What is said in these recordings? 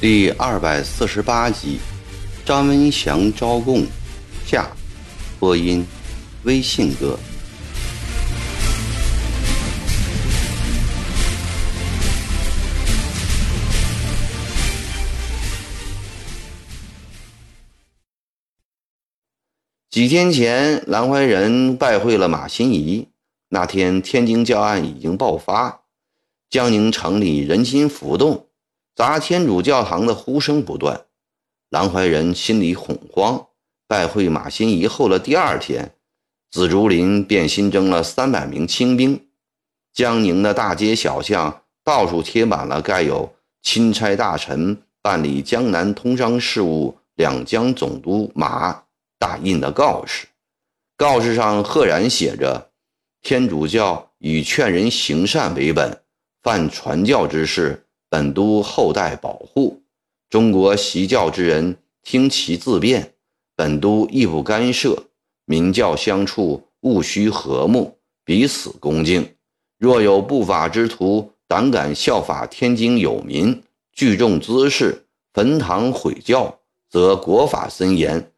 第二百四十八集，张文祥招供下，播音，微信哥。几天前，兰怀仁拜会了马新贻。那天，天津教案已经爆发，江宁城里人心浮动。砸天主教堂的呼声不断，兰怀仁心里恐慌。拜会马新贻后的第二天，紫竹林便新增了三百名清兵。江宁的大街小巷到处贴满了盖有“钦差大臣办理江南通商事务两江总督马”大印的告示，告示上赫然写着：“天主教以劝人行善为本，犯传教之事。”本都后代保护，中国习教之人听其自辩，本都亦不干涉。民教相处，务须和睦，彼此恭敬。若有不法之徒胆敢效法天津有民，聚众滋事，焚堂毁教，则国法森严，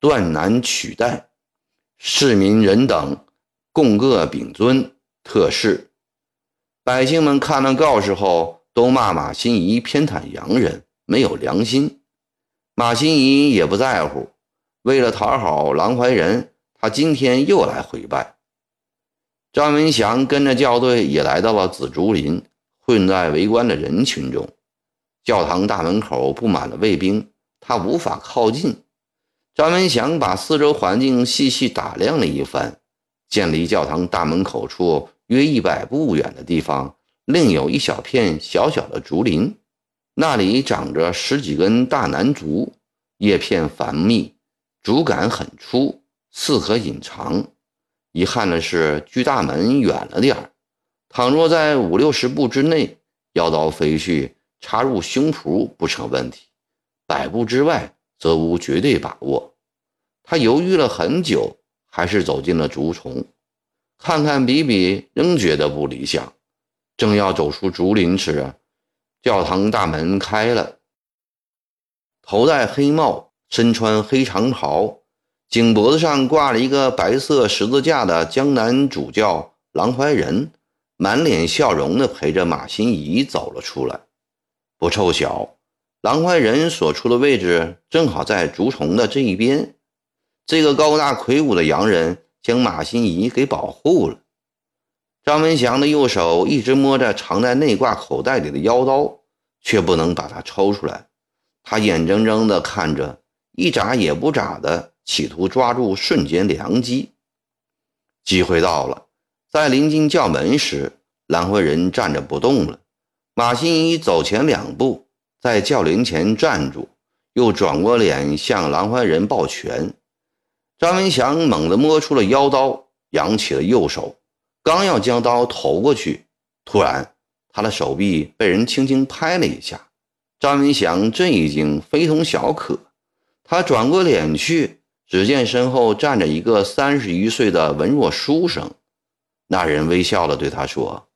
断难取代。市民人等共各秉尊，特事。百姓们看了告示后。都骂马新贻偏袒洋人，没有良心。马新贻也不在乎，为了讨好郎怀仁，他今天又来回拜。张文祥跟着教队也来到了紫竹林，混在围观的人群中。教堂大门口布满了卫兵，他无法靠近。张文祥把四周环境细细打量了一番，见离教堂大门口处约一百步远的地方。另有一小片小小的竹林，那里长着十几根大楠竹，叶片繁密，竹竿很粗，似可隐藏。遗憾的是，距大门远了点儿。倘若在五六十步之内，腰刀飞去，插入胸脯不成问题；百步之外，则无绝对把握。他犹豫了很久，还是走进了竹丛，看看比比，仍觉得不理想。正要走出竹林时，教堂大门开了。头戴黑帽、身穿黑长袍、颈脖子上挂了一个白色十字架的江南主教郎怀仁，满脸笑容地陪着马新贻走了出来。不凑巧，狼怀仁所处的位置正好在竹丛的这一边。这个高大魁梧的洋人将马新贻给保护了。张文祥的右手一直摸着藏在内挂口袋里的腰刀，却不能把它抽出来。他眼睁睁地看着，一眨也不眨的，企图抓住瞬间良机。机会到了，在临近叫门时，兰怀仁站着不动了。马新一走前两步，在教帘前站住，又转过脸向兰怀仁抱拳。张文祥猛地摸出了腰刀，扬起了右手。刚要将刀投过去，突然，他的手臂被人轻轻拍了一下。张文祥这一惊非同小可，他转过脸去，只见身后站着一个三十余岁的文弱书生。那人微笑地对他说：“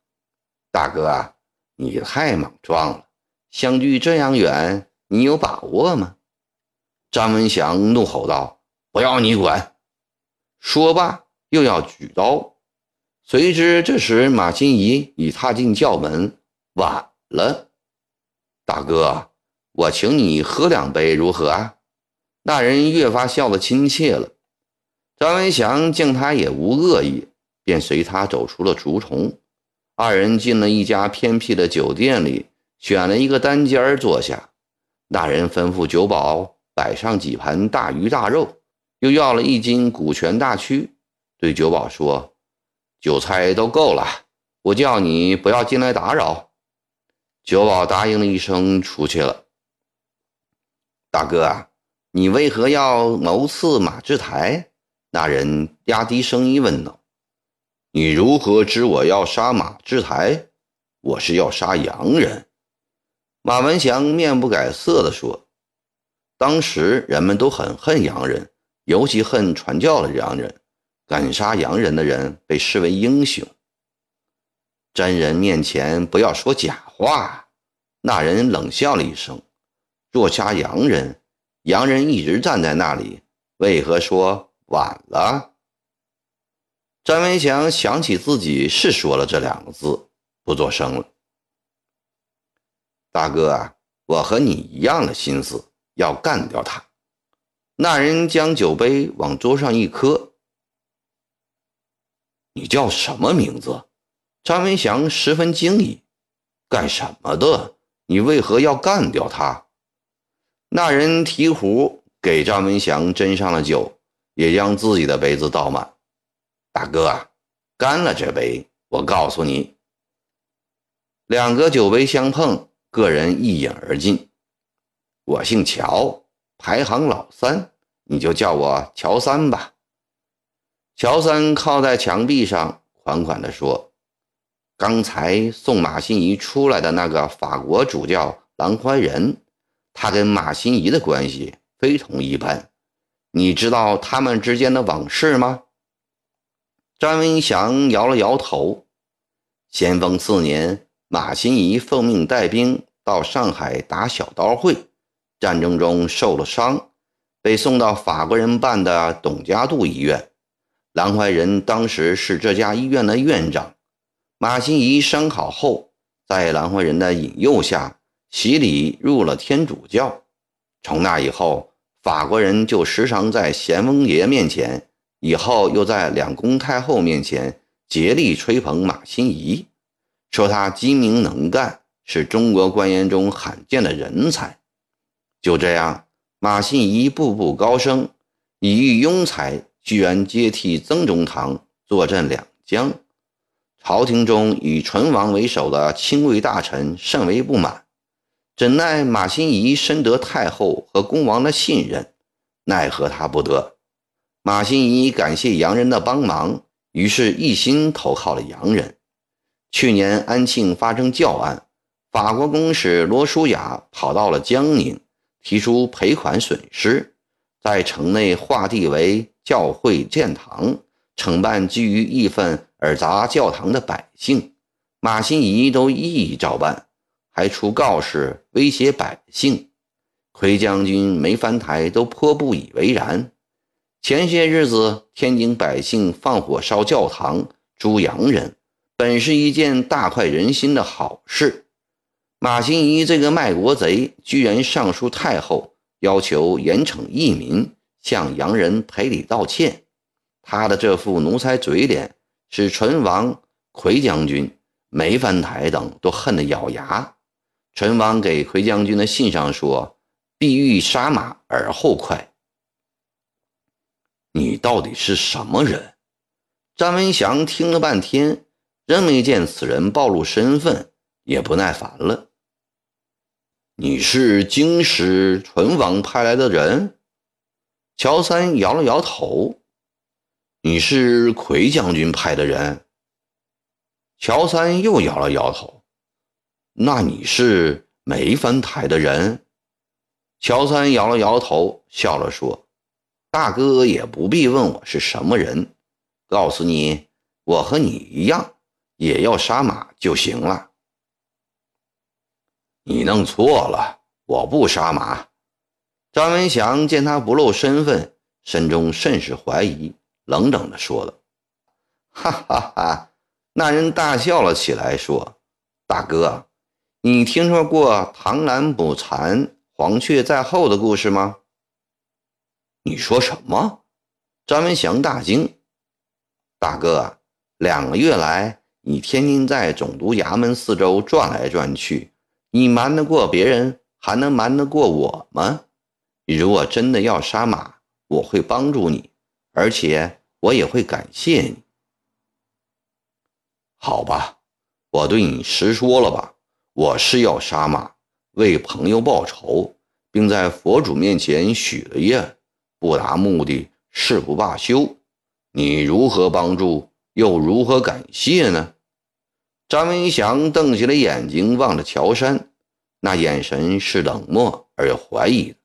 大哥，你太莽撞了，相距这样远，你有把握吗？”张文祥怒吼道：“不要你管！”说罢，又要举刀。谁知这时马新贻已踏进轿门，晚了。大哥，我请你喝两杯，如何啊？那人越发笑得亲切了。张文祥见他也无恶意，便随他走出了竹丛。二人进了一家偏僻的酒店里，选了一个单间坐下。那人吩咐酒保摆上几盘大鱼大肉，又要了一斤古泉大曲，对酒保说。酒菜都够了，我叫你不要进来打扰。酒保答应了一声，出去了。大哥啊，你为何要谋刺马志台？那人压低声音问道。你如何知我要杀马志台？我是要杀洋人。马文祥面不改色地说。当时人们都很恨洋人，尤其恨传教的洋人。敢杀洋人的人被视为英雄。真人面前不要说假话。那人冷笑了一声：“若杀洋人，洋人一直站在那里，为何说晚了？”张文祥想起自己是说了这两个字，不作声了。大哥啊，我和你一样的心思，要干掉他。那人将酒杯往桌上一磕：“你叫什么名字？”张文祥十分惊异：“干什么的？你为何要干掉他？”那人提壶给张文祥斟上了酒，也将自己的杯子倒满。大哥啊，干了这杯！我告诉你，两个酒杯相碰，个人一饮而尽。我姓乔，排行老三，你就叫我乔三吧。乔三靠在墙壁上，款款地说。刚才送马新贻出来的那个法国主教兰怀仁，他跟马新贻的关系非同一般。你知道他们之间的往事吗？张文祥摇了摇头。咸丰四年，马新贻奉命带兵到上海打小刀会，战争中受了伤，被送到法国人办的董家渡医院。郎怀仁当时是这家医院的院长。马新贻伤好后，在兰怀仁的引诱下洗礼入了天主教。从那以后，法国人就时常在咸丰爷面前，以后又在两宫太后面前竭力吹捧马新贻，说他精明能干，是中国官员中罕见的人才。就这样，马新贻步步高升，以御庸才，居然接替曾中堂坐镇两江。朝廷中以淳王为首的亲贵大臣甚为不满，怎奈马新贻深得太后和恭王的信任，奈何他不得。马新贻感谢洋人的帮忙，于是一心投靠了洋人。去年安庆发生教案，法国公使罗舒雅跑到了江宁，提出赔款损失，在城内划地为教会建堂，惩办基于义愤。而砸教堂的百姓，马新贻都一一照办，还出告示威胁百姓。奎将军、梅翻台都颇不以为然。前些日子，天津百姓放火烧教堂、诛洋人，本是一件大快人心的好事。马新贻这个卖国贼，居然上书太后，要求严惩义民，向洋人赔礼道歉。他的这副奴才嘴脸。使淳王、奎将军、梅翻台等都恨得咬牙。淳王给奎将军的信上说：“必欲杀马而后快。”你到底是什么人？张文祥听了半天，仍没见此人暴露身份，也不耐烦了。你是京师淳王派来的人？乔三摇了摇头。你是奎将军派的人，乔三又摇了摇头。那你是梅翻台的人，乔三摇了摇头，笑了说：“大哥也不必问我是什么人，告诉你，我和你一样，也要杀马就行了。”你弄错了，我不杀马。张文祥见他不露身份，心中甚是怀疑。冷冷地说了：“哈哈哈！”那人大笑了起来，说：“大哥，你听说过螳螂捕蝉，黄雀在后的故事吗？”你说什么？张文祥大惊：“大哥，两个月来，你天天在总督衙门四周转来转去，你瞒得过别人，还能瞒得过我吗？你如果真的要杀马，我会帮助你，而且……”我也会感谢你，好吧？我对你实说了吧，我是要杀马，为朋友报仇，并在佛祖面前许了愿，不达目的誓不罢休。你如何帮助，又如何感谢呢？张文祥瞪起了眼睛，望着乔山，那眼神是冷漠而又怀疑的。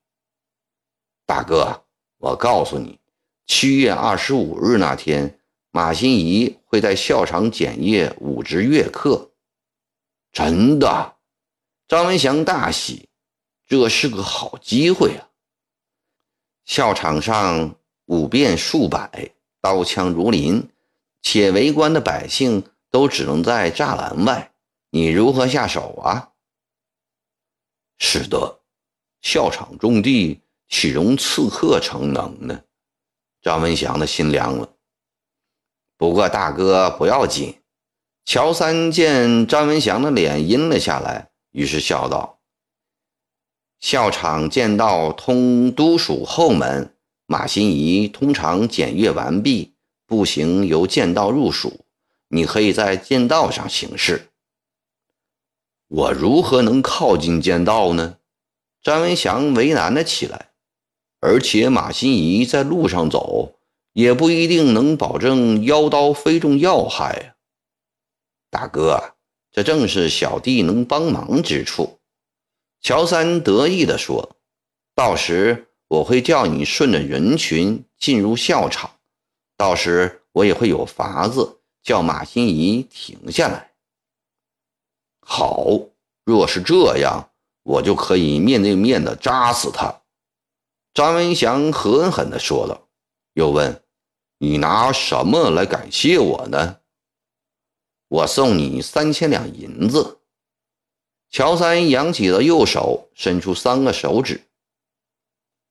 大哥，我告诉你。七月二十五日那天，马新贻会在校场检阅五支乐课。真的，张文祥大喜，这是个好机会啊！校场上舞遍数百，刀枪如林，且围观的百姓都只能在栅栏外，你如何下手啊？是的，校场种地岂容刺客逞能呢？张文祥的心凉了。不过大哥不要紧。乔三见张文祥的脸阴了下来，于是笑道：“校场剑道通都署后门，马新贻通常检阅完毕，步行由剑道入蜀。你可以在剑道上行事。我如何能靠近剑道呢？”张文祥为难了起来。而且马新贻在路上走，也不一定能保证腰刀非中要害啊。大哥，这正是小弟能帮忙之处。”乔三得意地说，“到时我会叫你顺着人群进入校场，到时我也会有法子叫马新贻停下来。好，若是这样，我就可以面对面的扎死他。”张文祥狠狠地说道，又问：“你拿什么来感谢我呢？”我送你三千两银子。乔三扬起了右手，伸出三个手指。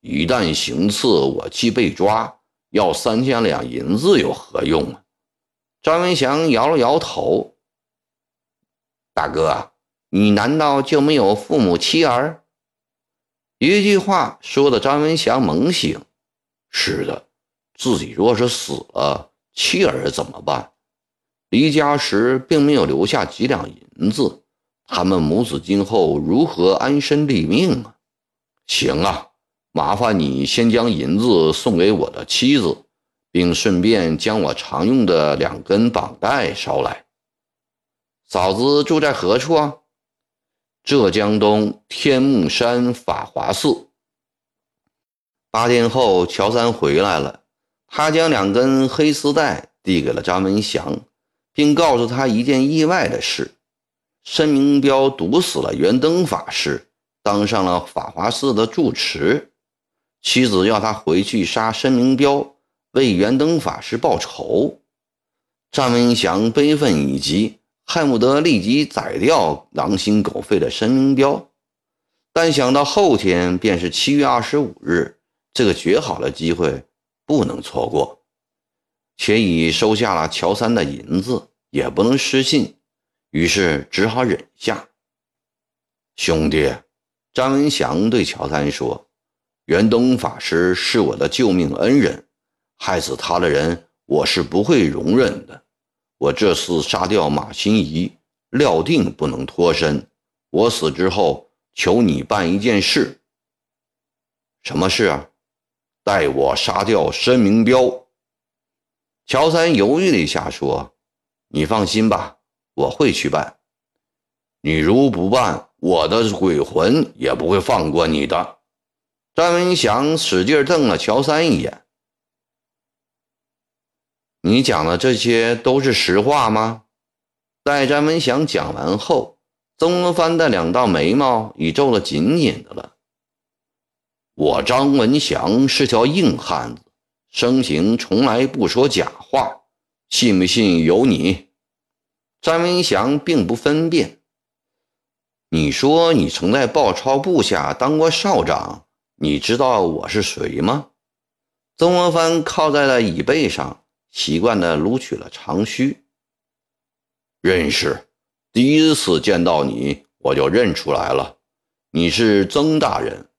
一旦行刺，我既被抓，要三千两银子有何用啊？张文祥摇了摇头。大哥，你难道就没有父母妻儿？一句话说的张文祥猛醒。是的，自己若是死了，妻儿怎么办？离家时并没有留下几两银子，他们母子今后如何安身立命啊？行啊，麻烦你先将银子送给我的妻子，并顺便将我常用的两根绑带捎来。嫂子住在何处啊？浙江东天目山法华寺。八天后，乔三回来了，他将两根黑丝带递给了张文祥。并告诉他一件意外的事：申明彪毒死了元灯法师，当上了法华寺的住持。妻子要他回去杀申明彪，为圆灯法师报仇。张文祥悲愤已极，恨不得立即宰掉狼心狗肺的申明彪。但想到后天便是七月二十五日，这个绝好的机会不能错过。且已收下了乔三的银子，也不能失信，于是只好忍下。兄弟，张文祥对乔三说：“元灯法师是我的救命恩人，害死他的人，我是不会容忍的。我这次杀掉马新贻，料定不能脱身。我死之后，求你办一件事。什么事啊？代我杀掉申明彪。”乔三犹豫了一下，说：“你放心吧，我会去办。你如不办，我的鬼魂也不会放过你的。”张文祥使劲瞪了乔三一眼：“你讲的这些都是实话吗？”在张文祥讲完后，曾国藩的两道眉毛已皱得紧紧的了。我张文祥是条硬汉子。生平从来不说假话，信不信由你。张文祥并不分辨。你说你曾在鲍超部下当过少长，你知道我是谁吗？曾国藩靠在了椅背上，习惯地撸起了长须。认识，第一次见到你我就认出来了，你是曾大人，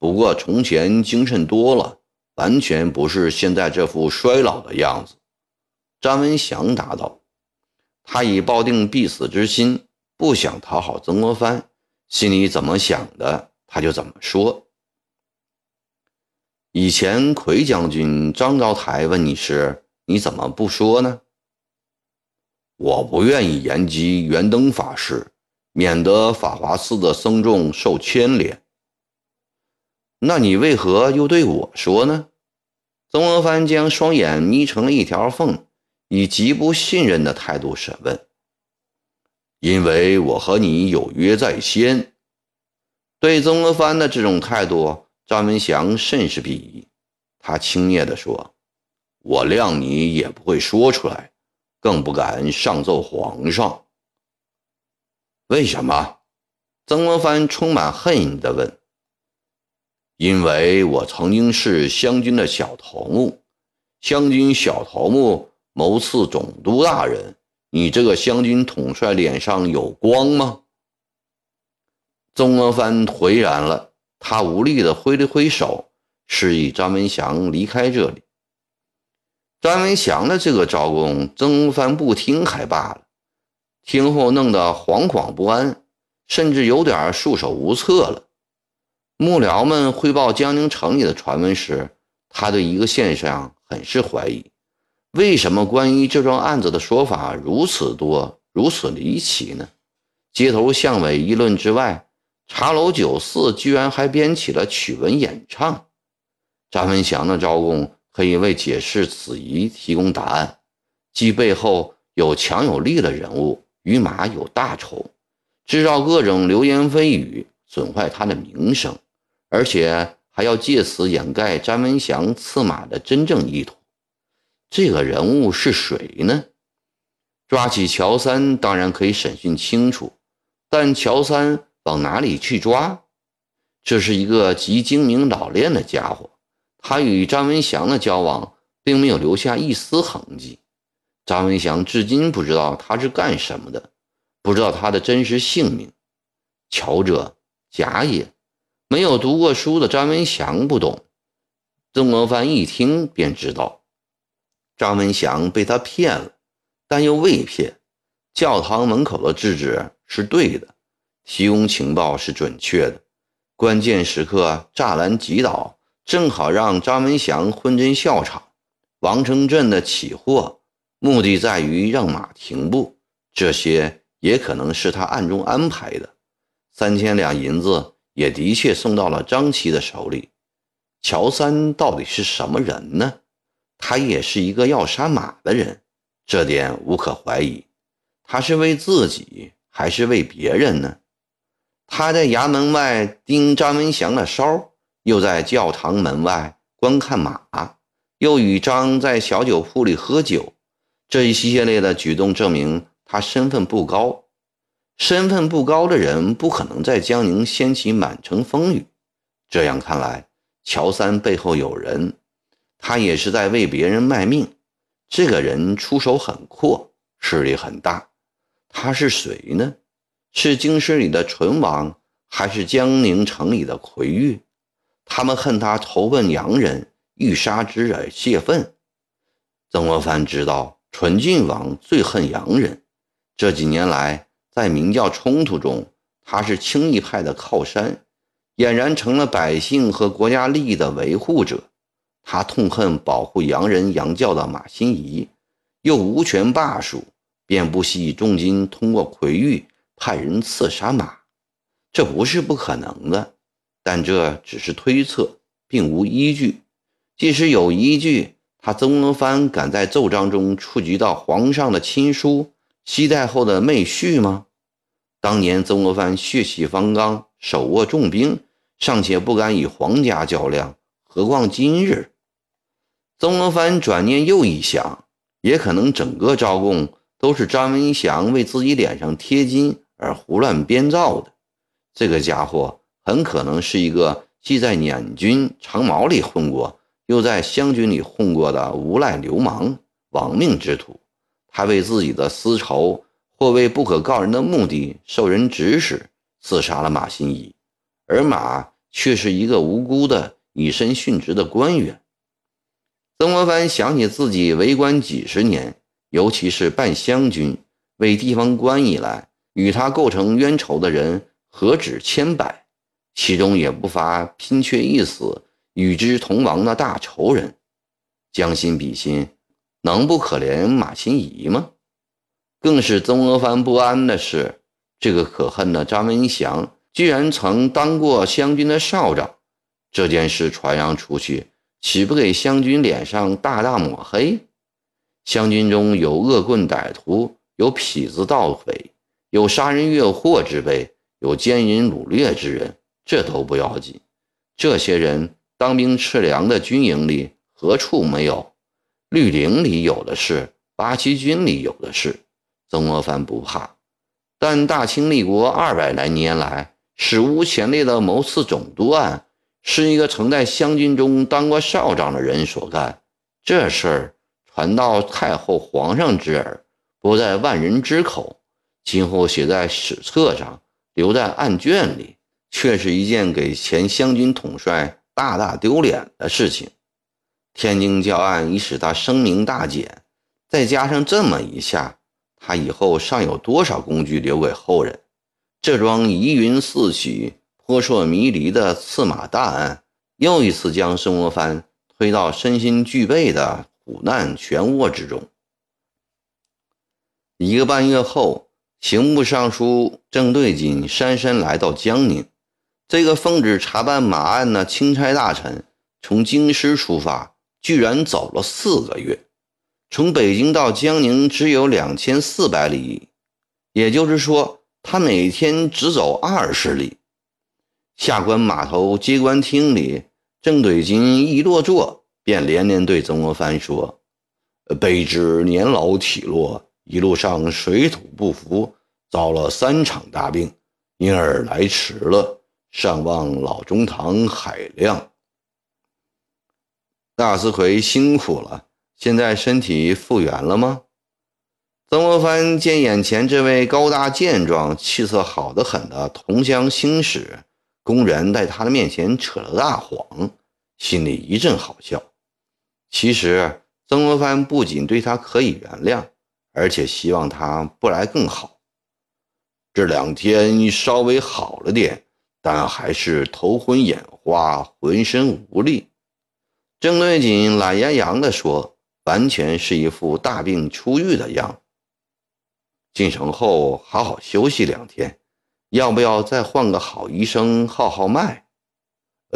不过从前精神多了。完全不是现在这副衰老的样子，张文祥答道。他已抱定必死之心，不想讨好曾国藩，心里怎么想的他就怎么说。以前奎将军张昭台问你时，你怎么不说呢？我不愿意言及圆灯法师，免得法华寺的僧众受牵连。那你为何又对我说呢？曾国藩将双眼眯成了一条缝，以极不信任的态度审问。因为我和你有约在先。对曾国藩的这种态度，张文祥甚是鄙夷。他轻蔑地说：“我谅你也不会说出来，更不敢上奏皇上。”为什么？曾国藩充满恨意地问。“因为我曾经是湘军的小头目，湘军小头目谋刺总督大人。”你这个湘军统帅脸上有光吗？曾国藩颓然了，他无力地挥了挥手，示意张文祥离开这里。张文祥的这个招供，曾藩不听还罢了，听后弄得惶惶不安，甚至有点束手无策了。幕僚们汇报江宁城里的传闻时，他对一个现象很是怀疑。为什么关于这桩案子的说法如此多、如此离奇呢？街头巷尾议论之外，茶楼酒肆居然还编起了曲文演唱。张文祥的招供可以为解释此疑提供答案：即背后有强有力的人物与马有大仇，制造各种流言蜚语，损坏他的名声，而且还要借此掩盖张文祥刺马的真正意图。这个人物是谁呢？抓起乔三当然可以审讯清楚，但乔三往哪里去抓？这是一个极精明老练的家伙，他与张文祥的交往并没有留下一丝痕迹。张文祥至今不知道他是干什么的，不知道他的真实姓名。乔者假也，没有读过书的张文祥不懂。曾国藩一听便知道。张文祥被他骗了，但又未骗。教堂门口的制止是对的，提供情报是准确的，关键时刻栅栏击倒，正好让张文祥昏真笑场。王成镇的起货目的在于让马停步，这些也可能是他暗中安排的。三千两银子也的确送到了张琪的手里。乔三到底是什么人呢？他也是一个要杀马的人，这点无可怀疑。他是为自己还是为别人呢？他在衙门外盯张文祥的梢，又在教堂门外观看马，又与张在小酒铺里喝酒。这一系列的举动证明他身份不高。身份不高的人不可能在江宁掀起满城风雨。这样看来，乔三背后有人。他也是在为别人卖命，这个人出手很阔，势力很大。他是谁呢？是京师里的淳王，还是江宁城里的奎玉？他们恨他投奔洋人，欲杀之而泄愤。曾国藩知道淳郡王最恨洋人，这几年来在明教冲突中，他是清义派的靠山，俨然成了百姓和国家利益的维护者。他痛恨保护洋人洋教的马新贻，又无权罢黜，便不惜重金通过奎玉派人刺杀马。这不是不可能的，但这只是推测，并无依据。即使有依据，他曾国藩敢在奏章中触及到皇上的亲书、西太后的妹婿吗？当年曾国藩血气方刚，手握重兵，尚且不敢与皇家较量，何况今日？曾国藩转念又一想，也可能整个招供都是张文祥为自己脸上贴金而胡乱编造的。这个家伙很可能是一个既在捻军长毛里混过，又在湘军里混过的无赖流氓、亡命之徒。他为自己的私仇，或为不可告人的目的，受人指使刺杀了马新贻，而马却是一个无辜的以身殉职的官员。曾国藩想起自己为官几十年，尤其是办湘军、为地方官以来，与他构成冤仇的人何止千百，其中也不乏拼却一死与之同亡的大仇人。将心比心，能不可怜马新贻吗？更是曾国藩不安的是，这个可恨的张文祥居然曾当过湘军的少长，这件事传扬出去。岂不给湘军脸上大大抹黑？湘军中有恶棍歹徒，有痞子盗匪，有杀人越货之辈，有奸淫掳掠之人，这都不要紧。这些人当兵吃粮的军营里何处没有？绿林里有的是，八旗军里有的是。曾国藩不怕，但大清立国二百来年来，史无前例的谋刺总督案，是一个曾在湘军中当过少长的人所干。这事儿传到太后、皇上之耳，不在万人之口，今后写在史册上，留在案卷里，却是一件给前湘军统帅大大丢脸的事情。天津教案已使他声名大减，再加上这么一下。他以后尚有多少工具留给后人？这桩疑云四起、扑朔迷离的刺马大案，又一次将曾国藩推到身心俱备的苦难漩涡之中。一个半月后，刑部尚书郑对锦姗姗来到江宁。这个奉旨查办马案的钦差大臣，从京师出发，居然走了四个月。从北京到江宁只有两千四百里，也就是说，他每天只走二十里。下关码头接官厅里，郑对金一落座，便连连对曾国藩说：“卑职年老体弱，一路上水土不服，遭了三场大病，因而来迟了。上望老中堂海量。大司魁辛苦了。”现在身体复原了吗？曾国藩见眼前这位高大健壮、气色好得很的同乡兴使，公然在他的面前扯了大谎，心里一阵好笑。其实，曾国藩不仅对他可以原谅，而且希望他不来更好。这两天稍微好了点，但还是头昏眼花，浑身无力。郑对锦懒洋洋地说。完全是一副大病初愈的样。进城后好好休息两天，要不要再换个好医生号号脉？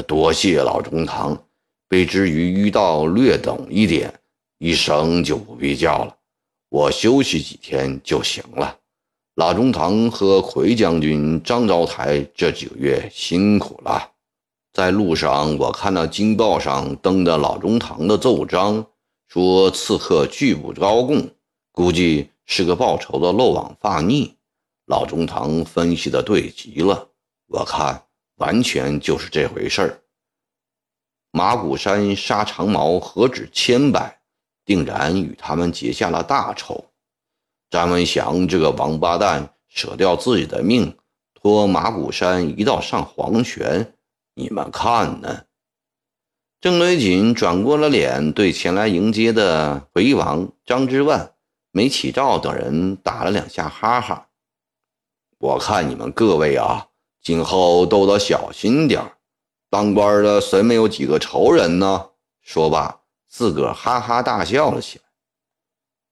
多谢老中堂，卑职于医道略懂一点，医生就不必叫了，我休息几天就行了。老中堂和奎将军、张昭台这几个月辛苦了。在路上，我看到京报上登的老中堂的奏章。说刺客拒不招供，估计是个报仇的漏网发逆。老中堂分析的对极了，我看完全就是这回事儿。马古山杀长毛何止千百，定然与他们结下了大仇。詹文祥这个王八蛋舍掉自己的命，托马古山一道上黄泉，你们看呢？郑对锦转过了脸，对前来迎接的回王张之万、梅启照等人打了两下哈哈。我看你们各位啊，今后都得小心点当官的谁没有几个仇人呢？说罢，自个儿哈哈大笑了起来。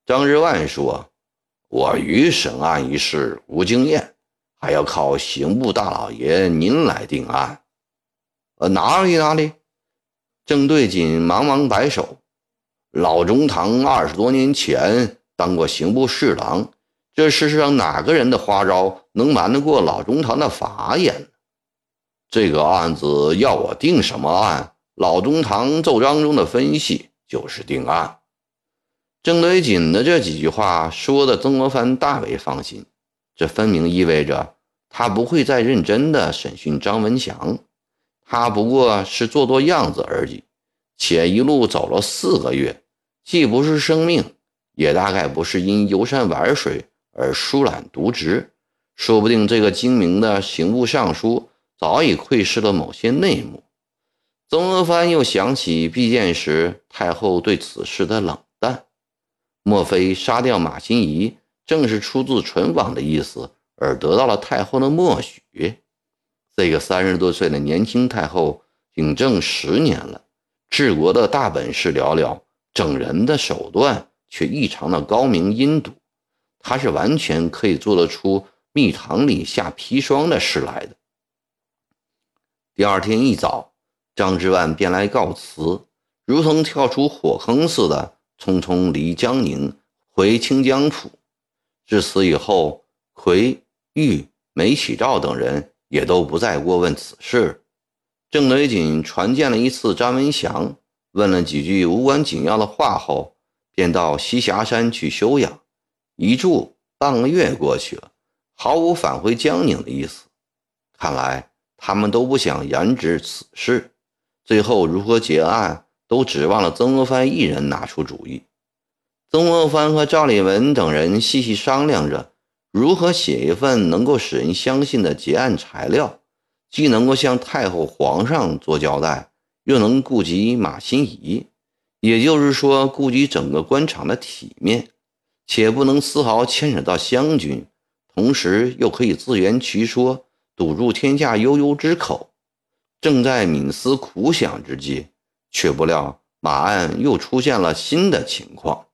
张之万说：“我于审案一事无经验，还要靠刑部大老爷您来定案。”呃，哪里哪里。郑对锦忙忙摆手：“老中堂二十多年前当过刑部侍郎，这世上哪个人的花招能瞒得过老中堂的法眼？这个案子要我定什么案？老中堂奏章中的分析就是定案。”郑德锦的这几句话说的曾国藩大为放心，这分明意味着他不会再认真的审讯张文祥。他不过是做做样子而已，且一路走了四个月，既不是生命，也大概不是因游山玩水而疏懒渎职。说不定这个精明的刑部尚书早已窥视了某些内幕。曾国藩又想起避见时太后对此事的冷淡，莫非杀掉马新贻正是出自唇网的意思，而得到了太后的默许？这个三十多岁的年轻太后领政十年了，治国的大本事寥寥，整人的手段却异常的高明阴毒。她是完全可以做得出蜜糖里下砒霜的事来的。第二天一早，张之万便来告辞，如同跳出火坑似的匆匆离江宁回清江府。自此以后，奎、玉、梅启照等人也都不再过问此事。郑雷锦传见了一次张文祥，问了几句无关紧要的话后，便到栖霞山去休养。一住半个月过去了，毫无返回江宁的意思。看来他们都不想言之此事。最后如何结案，都指望了曾国藩一人拿出主意。曾国藩和赵立文等人细细商量着，如何写一份能够使人相信的结案材料，既能够向太后、皇上做交代，又能顾及马新贻，也就是说，顾及整个官场的体面，且不能丝毫牵扯到湘军，同时又可以自圆其说，堵住天下悠悠之口。正在冥思苦想之际，却不料马岸又出现了新的情况。